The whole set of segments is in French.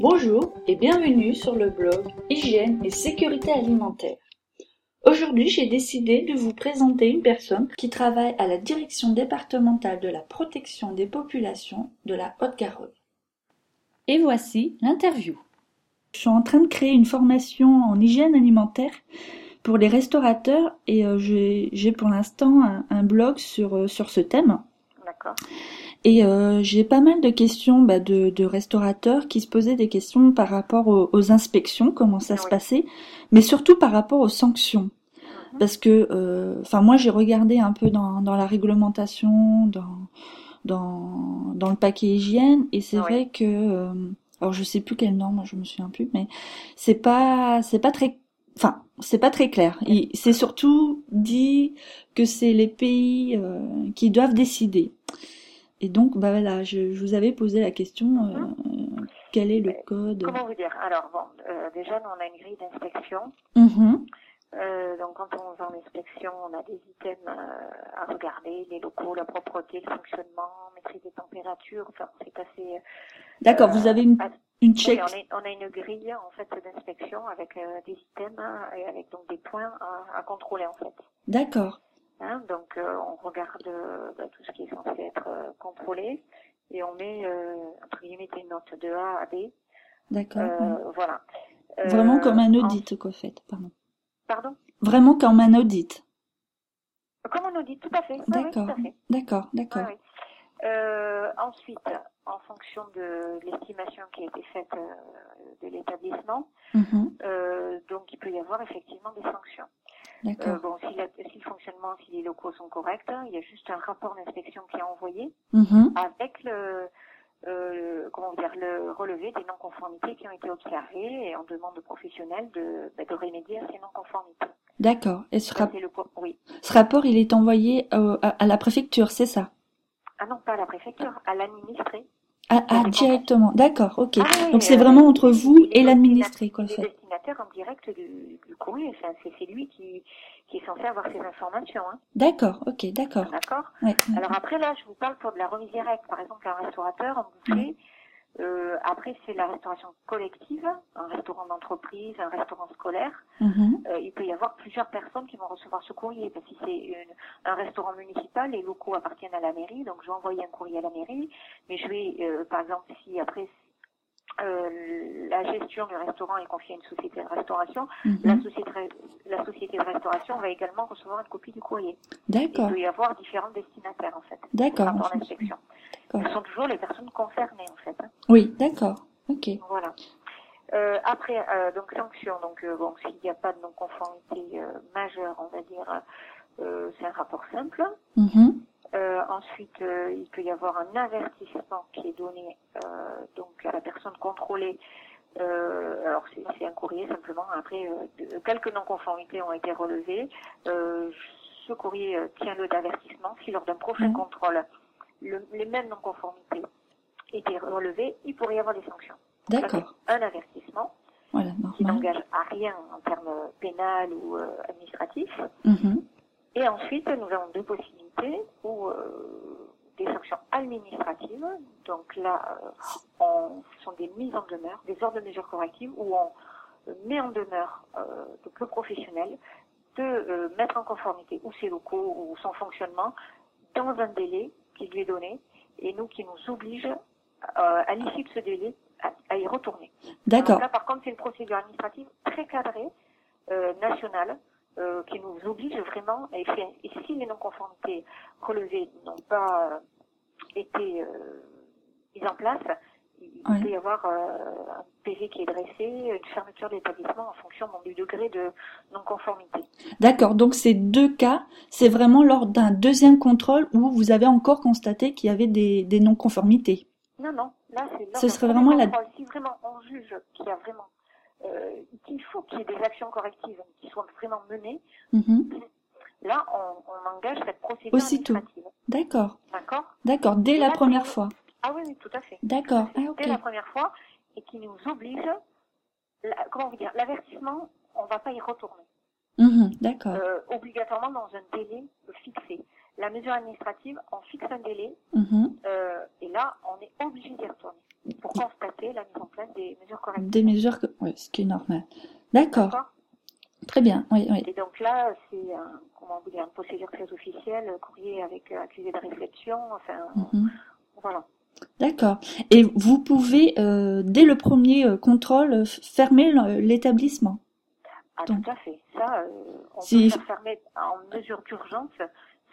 Bonjour et bienvenue sur le blog Hygiène et sécurité alimentaire. Aujourd'hui, j'ai décidé de vous présenter une personne qui travaille à la direction départementale de la protection des populations de la Haute-Garonne. Et voici l'interview. Je suis en train de créer une formation en hygiène alimentaire pour les restaurateurs et euh, j'ai pour l'instant un, blog sur, euh, sur ce thème. D'accord. Et euh, j'ai pas mal de questions bah, de, de, restaurateurs qui se posaient des questions par rapport aux, inspections, comment ça se passait, mais surtout par rapport aux sanctions. Parce que, euh, enfin, moi j'ai regardé un peu dans, dans la réglementation, dans, dans, dans le paquet hygiène, et c'est vrai que, euh, alors je sais plus quelle norme, je me souviens plus, mais c'est pas, c'est pas très enfin, c'est pas très clair. C'est surtout dit que c'est les pays euh, qui doivent décider. Et donc, bah voilà, je, je vous avais posé la question, euh, mhm. quel est le code Comment vous dire? Alors, bon, euh, déjà, nous, on a une grille d'inspection. Mhm. Euh, donc, quand on va en inspection, on a des items à regarder, les locaux, la propreté, le fonctionnement, maîtrise des températures. Enfin, c'est assez. D'accord. vous avez une, une check. Oui, on, on, a une grille en fait d'inspection avec des items hein, et avec donc des points à, à contrôler en fait. D'accord. Hein, donc euh, on regarde euh, bah, tout ce qui est censé être euh, contrôlé et on met entre guillemets des notes de A à B. D'accord. Voilà. Vraiment comme un audit, quoi, fait. Pardon. Pardon? Vraiment comme un audit. Comme un audit, tout à fait. D'accord. d'accord, d'accord. ensuite, en fonction de l'estimation qui a été faite de l'établissement, mm-hmm. donc il peut y avoir effectivement des sanctions. Euh, bon, si, le fonctionnement, si les locaux sont corrects, il y a juste un rapport d'inspection qui est envoyé mm-hmm. avec le, euh, comment dire, le relevé des non-conformités qui ont été observées et on demande aux professionnels de, bah, de remédier à ces non-conformités. D'accord. Et ce, le, oui. ce rapport, il est envoyé euh, à, la préfecture, c'est ça? Ah non, pas à la préfecture, à l'administré. Ah, ah directement, d'accord, ok. Ah Donc c'est vraiment entre vous et l'administré, quoi, fait en direct du, du courrier. c'est lui qui, qui est censé avoir ces informations. Hein. D'accord, ok, d'accord. D'accord? Alors après, là, je vous parle pour de la remise directe. Par exemple, un restaurateur en bouffée. Euh, après, c'est la restauration collective, un restaurant d'entreprise, un restaurant scolaire. Mm-hmm. Euh, il peut y avoir plusieurs personnes qui vont recevoir ce courrier. Parce que si c'est un restaurant municipal, les locaux appartiennent à la mairie, donc je vais envoyer un courrier à la mairie. Mais je vais, euh, par exemple, si après euh, la gestion du restaurant est confiée à une société de restauration. Mhm. La, société, la société de restauration va également recevoir une copie du courrier. D'accord. Il peut y avoir différents destinataires en fait. D'accord. L'inspection. Ce sont toujours les personnes concernées en fait. Hein. Oui, d'accord. Ok. Voilà. Euh, après, euh, donc sanction. Donc euh, bon, s'il n'y a pas de non-conformité euh, majeure, on va dire, euh, c'est un rapport simple. Mhm. Euh, ensuite, euh, il peut y avoir un avertissement qui est donné euh, donc à la personne contrôlée. Alors c'est un courrier simplement. Après, quelques non-conformités ont été relevées. ce courrier tient le d'avertissement. Si lors d'un prochain contrôle, les mêmes non-conformités étaient relevées, il pourrait y avoir des sanctions. D'accord. Un avertissement. Voilà, qui n'engage à rien en termes pénal ou administratifs. Mhm. Et ensuite, nous avons deux possibilités ou euh, des sanctions administratives. Donc là, euh, on, ce sont des mises en demeure, des ordres de mesures correctives où on met en demeure euh, le professionnel de euh, mettre en conformité ou ses locaux ou son fonctionnement dans un délai qui lui est donné et nous qui nous oblige euh, à l'issue de ce délai à, y retourner. D'accord. Là, par contre, c'est une procédure administrative très cadrée, euh, nationale, euh, qui nous oblige vraiment, et, et si les non-conformités relevées n'ont pas euh, été euh, mises en place, il peut y avoir un PV qui est dressé, une fermeture d'établissement en fonction du degré de non-conformité. D'accord, donc ces deux cas, c'est vraiment lors d'un deuxième contrôle où vous avez encore constaté qu'il y avait des, des non-conformités. Non, non, là c'est Ce serait vraiment la... Si vraiment on juge qu'il y a vraiment qu'il faut qu'il y ait des actions correctives qui soient vraiment menées, mhm. là, on, on, engage cette procédure Aussitôt. D'accord. D'accord. D'accord, dès la première fois. Ah oui, oui, tout à fait. D'accord. Ah, Dès la première fois, et qui nous oblige, comment vous dire, l'avertissement, on ne va pas y retourner. Mhm, d'accord. Euh, obligatoirement dans un délai fixé. la mesure administrative, on fixe un délai Mhm. euh, et là, on est obligé d'y retourner pour constater la mise en place des mesures correctives. Des mesures que, ouais, ce qui est normal. D'accord. Très bien. Oui, oui. Et donc là, c'est un, comment vous dire, une procédure très officielle, courrier avec euh, accusé de réception, enfin, Mhm. voilà. D'accord. Et vous pouvez, euh, dès le premier euh, contrôle, fermer l'établissement. Ah, Donc- tout à fait. Ça, euh, on Si- peut faire fermer en mesure d'urgence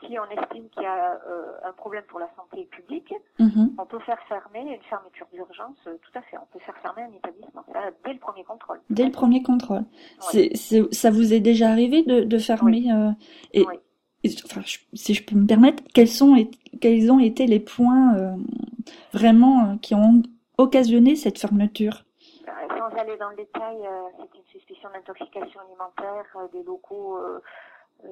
si on estime qu'il y a euh, un problème pour la santé publique. Mhm. On peut faire fermer une fermeture d'urgence, euh, tout à fait. On peut faire fermer un établissement, ça, dès le premier contrôle. Dès le premier contrôle. C'est, ça vous est déjà arrivé de, de fermer euh, et, Oui. et- enfin, je- si je peux me permettre, quels sont et- quels ont été les points euh, vraiment euh, qui ont occasionné cette fermeture? Euh, Sans aller dans le détail, euh, c'est une suspicion d'intoxication alimentaire, euh, des locaux, euh, euh,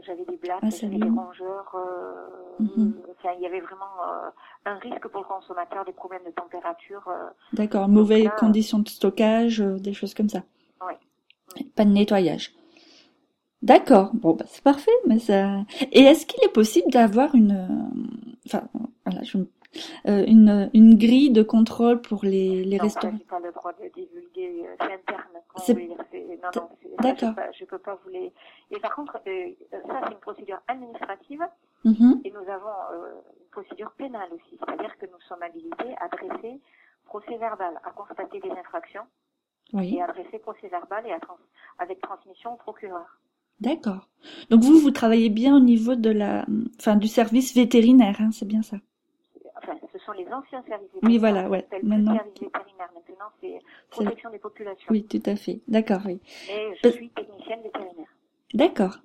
j'avais des blattes, Ah, j'avais des rongeurs, euh, Mhm. enfin, il y avait vraiment euh, un risque pour le consommateur, des problèmes de température. euh, D'accord, mauvaises conditions de stockage, des choses comme ça. Oui. Pas de nettoyage. D'accord, bon bah c'est parfait, mais ça. Et est-ce qu'il est possible d'avoir une, enfin voilà, je... une une grille de contrôle pour les les non, restaurants? pas le droit de divulguer, c'est interne. Non, non, D'accord. je je peux pas vous les... Et par contre, euh, ça, c'est une procédure administrative Mhm. et nous avons euh, une procédure pénale aussi. C'est-à-dire que nous sommes habilités à dresser procès verbal, à constater des infractions Oui, et à dresser procès verbal et à trans- avec transmission au procureur. d'accord. Donc vous vous travaillez bien au niveau de la, enfin du service vétérinaire, hein, c'est bien ça. Enfin, ce sont les anciens services Oui, vétérinaires. voilà, ouais. Maintenant- service vétérinaire. Maintenant, c'est protection des populations. Oui, tout à fait. D'accord, oui. Mais je Parce- suis technicienne vétérinaire. D'accord.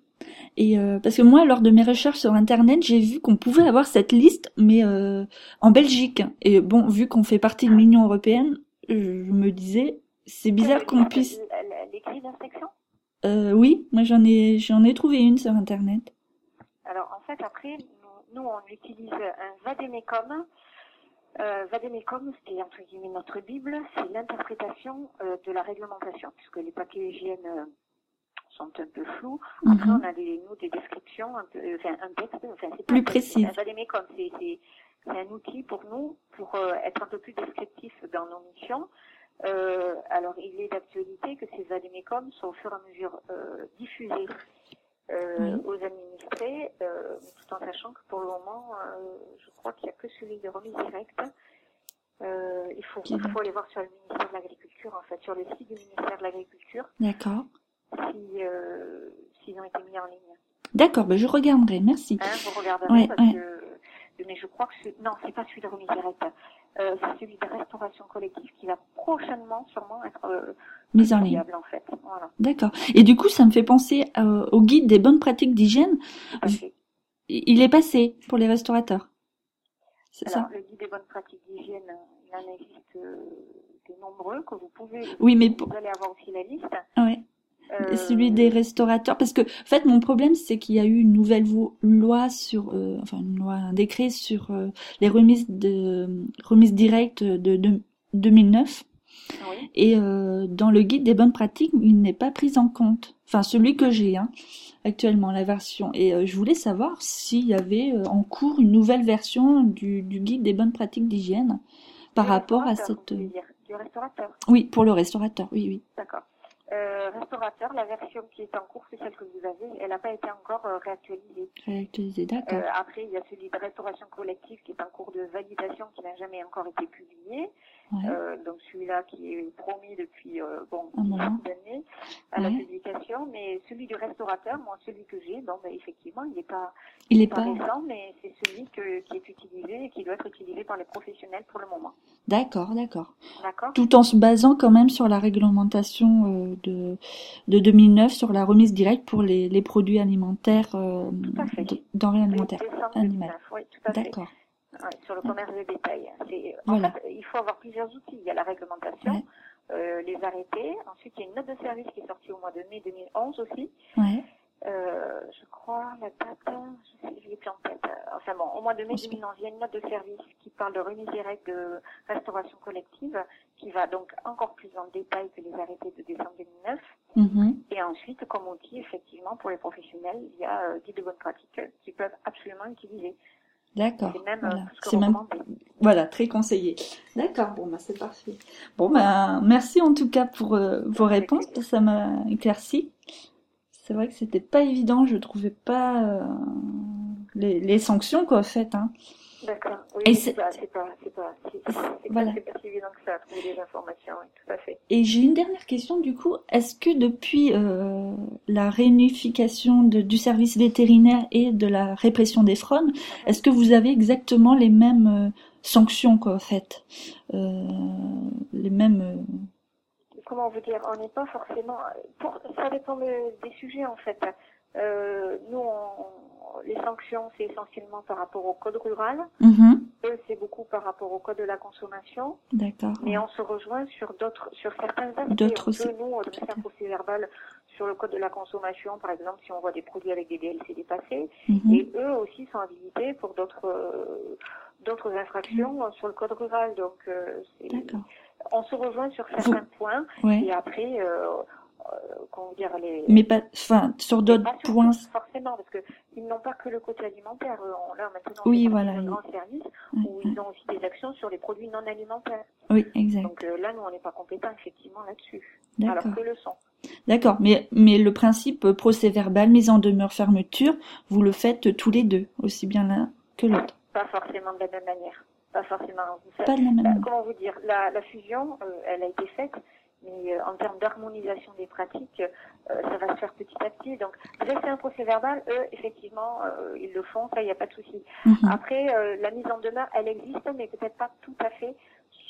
Et euh, parce que moi, lors de mes recherches sur Internet, j'ai vu qu'on pouvait avoir cette liste, mais euh, en Belgique. Et bon, vu qu'on fait partie de l'Union européenne, je me disais, c'est bizarre qu'on puisse. Les grilles d'inspection? Euh, oui, moi j'en ai, j'en ai trouvé une sur Internet. Alors, en fait, après, nous, nous, on utilise un vadémécum. Euh, vadémécum, c'est entre guillemets notre Bible, c'est l'interprétation euh, de la réglementation, puisque les papiers hygiène euh, sont un peu flous. Après, Mhm. on a des, nous, des descriptions, un peu, euh, enfin, un texte, enfin, c'est pas Plus précis. Un vadémécum, c'est, un outil pour nous, pour être un peu plus descriptif dans nos missions. Alors, il est d'actualité que ces vadémécums sont au fur et à mesure diffusés Oui. aux administrés, euh, tout en sachant que pour le moment, euh, je crois qu'il n'y a que celui de remise directe. Euh, il faut, il faut aller voir sur le ministère de l'Agriculture, en fait, sur le site du ministère de l'Agriculture, D'accord. si, euh, s'ils ont été mis en ligne. D'accord, ben je regarderai. Merci. Hein, vous regarderez Ouais, parce ouais. que, mais je crois que c'est, non, c'est pas celui de remise directe. Euh, c'est celui de restauration collective qui va prochainement sûrement être euh, Mise en ligne. en fait. Voilà. D'accord. Et du coup, ça me fait penser euh, au guide des bonnes pratiques d'hygiène. Fait. Il est passé pour les restaurateurs. C'est ça? Le guide des bonnes pratiques d'hygiène, il en existe euh, de nombreux que vous pouvez. Oui, mais vous allez avoir aussi la liste. Ouais. Euh, Celui des restaurateurs, parce que en fait mon problème c'est qu'il y a eu une nouvelle loi sur, euh, enfin une loi, un décret sur euh, les remises de remises directes de, de 2009 Oui. et euh, dans le guide des bonnes pratiques il n'est pas pris en compte. Enfin celui que j'ai hein, actuellement la version et euh, je voulais savoir s'il y avait euh, en cours une nouvelle version du, du guide des bonnes pratiques d'hygiène par rapport à cette. Du restaurateur, oui pour le restaurateur oui oui d'accord. Euh, restaurateur, la version qui est en cours, c'est celle que vous avez, elle n'a pas été encore euh, réactualisée. réactualisé d'accord Euh, après, il y a celui de restauration collective qui est en cours de validation, qui n'a jamais encore été publié. ouais. Euh, donc celui-là qui est promis depuis euh, bon Un une d'années à la Ouais. publication, mais celui du restaurateur, moi celui que j'ai, bon ben, effectivement il n'est pas, il est pas récent, mais c'est celui que, qui est utilisé et qui doit être utilisé par les professionnels pour le moment. d'accord d'accord D'accord tout en se basant quand même sur la réglementation euh, de, de 2009 sur la remise directe pour les, les produits alimentaires, euh, denrées alimentaires. Décembre animal. 2009, oui, tout à fait. D'accord. Ouais, sur le commerce de détail. C'est- Voilà. En fait, il faut avoir plusieurs outils. Il y a la réglementation, Ouais. euh, les arrêtés. Ensuite, il y a une note de service qui est sortie au mois de mai 2011 aussi. Ouais. Euh, je crois, la date, je sais, je l'ai plus en tête. Enfin bon, au mois de mai 2011, il y a une note de service qui parle de remise des règles de restauration collective, qui va donc encore plus en détail que les arrêtés de décembre 2009. Mhm. Et ensuite, comme on dit, effectivement, pour les professionnels, il y a euh, de bonnes pratiques qu'ils peuvent absolument utiliser. D'accord. C'est même euh, Voilà. C'est même voilà très conseillé. D'accord. Bon bah c'est parfait. Bon bah merci en tout cas pour euh, vos réponses. Ça m'a éclairci. C'est vrai que c'était pas évident. Je trouvais pas euh, les, les sanctions quoi en fait. Hein. D'accord. Oui, c'est- pas, c'est pas, c'est pas, Voilà. pas si évident que ça à trouver des informations, oui, tout à fait. Et j'ai une dernière question du coup. Est-ce que depuis euh, la réunification de- du service vétérinaire et de la répression des fraudes, est-ce que vous avez exactement les mêmes euh, sanctions quoi en fait Euh, Les mêmes. Comment vous dire, on n'est pas forcément. Pour, ça dépend de- des sujets en fait. Euh, nous, on- les sanctions, c'est essentiellement par rapport au code rural. Eux, c'est beaucoup par rapport au code de la consommation. D'accord. Mais on se rejoint sur d'autres, sur certains aspects. D'autres on aussi. nous, dresser un procès verbal sur le code de la consommation, par exemple, si on voit des produits avec des DLC dépassés. Mhm. Et eux aussi sont habilités pour d'autres, euh, d'autres infractions sur le code rural. Donc, euh, c'est- D'accord. On se rejoint sur certains points. Ouais. Et après, euh, euh, comment dire, les. Mais pas, enfin, sur d'autres points. forcément, parce que ils n'ont pas que le côté alimentaire. On, là, maintenant, Oui, voilà, un grand service Ouais, où ils ont aussi des actions sur les produits non alimentaires. Oui, exact. Donc euh, là, nous, on n'est pas compétents effectivement là-dessus. D'accord. Alors que le sont. D'accord. Mais, mais le principe euh, procès verbal, mise en demeure, fermeture, vous le faites tous les deux, aussi bien l'un que l'autre. Pas forcément de la même manière. Pas forcément. Vous savez, Pas la manière. comment vous dire la, la fusion, euh, elle a été faite, mais euh, en termes d'harmonisation des pratiques, euh, ça va se faire petit à petit. Donc, dresser un procès verbal, eux, effectivement, euh, ils le font, ça, il n'y a pas de souci. Mhm. Après, euh, la mise en demeure, elle existe, mais peut-être pas tout à fait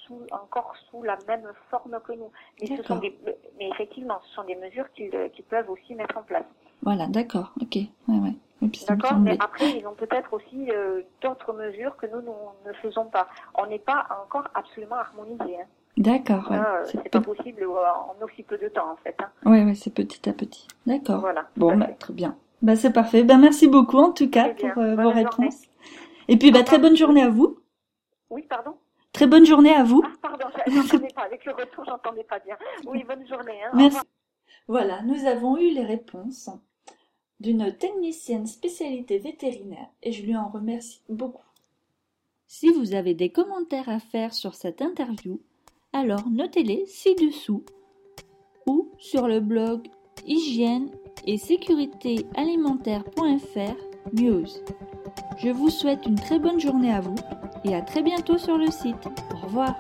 sous, encore sous la même forme que nous. Mais, ce sont des, mais effectivement, ce sont des mesures qu'ils euh, qu'ils peuvent aussi mettre en place. Voilà, d'accord. Ok. Ouais, ouais. D'accord Mais après, ils ont peut-être aussi euh, d'autres mesures que nous, nous ne faisons pas. On n'est pas encore absolument harmonisé. Hein. D'accord. Ouais. Euh, C'est pas possible euh, en aussi peu de temps, en fait. Hein. ouais, c'est petit à petit. D'accord. Voilà. Bon, bah, très bien. Bah, c'est parfait. Bah, merci beaucoup, en tout cas, pour euh, vos journée. réponses. Et puis, bah, Au très bonne journée à vous. Oui, pardon Très bonne journée à vous. Ah, pardon, je- j'entendais pas. Avec le retour, j'entendais pas bien. Oui, bonne journée. Hein. Merci. Voilà, nous avons eu les réponses d'une technicienne spécialité vétérinaire et je lui en remercie beaucoup. Si vous avez des commentaires à faire sur cette interview, alors notez-les ci-dessous ou sur le blog hygiène et sécurité alimentaire.fr news. Je vous souhaite une très bonne journée à vous et à très bientôt sur le site. Au revoir.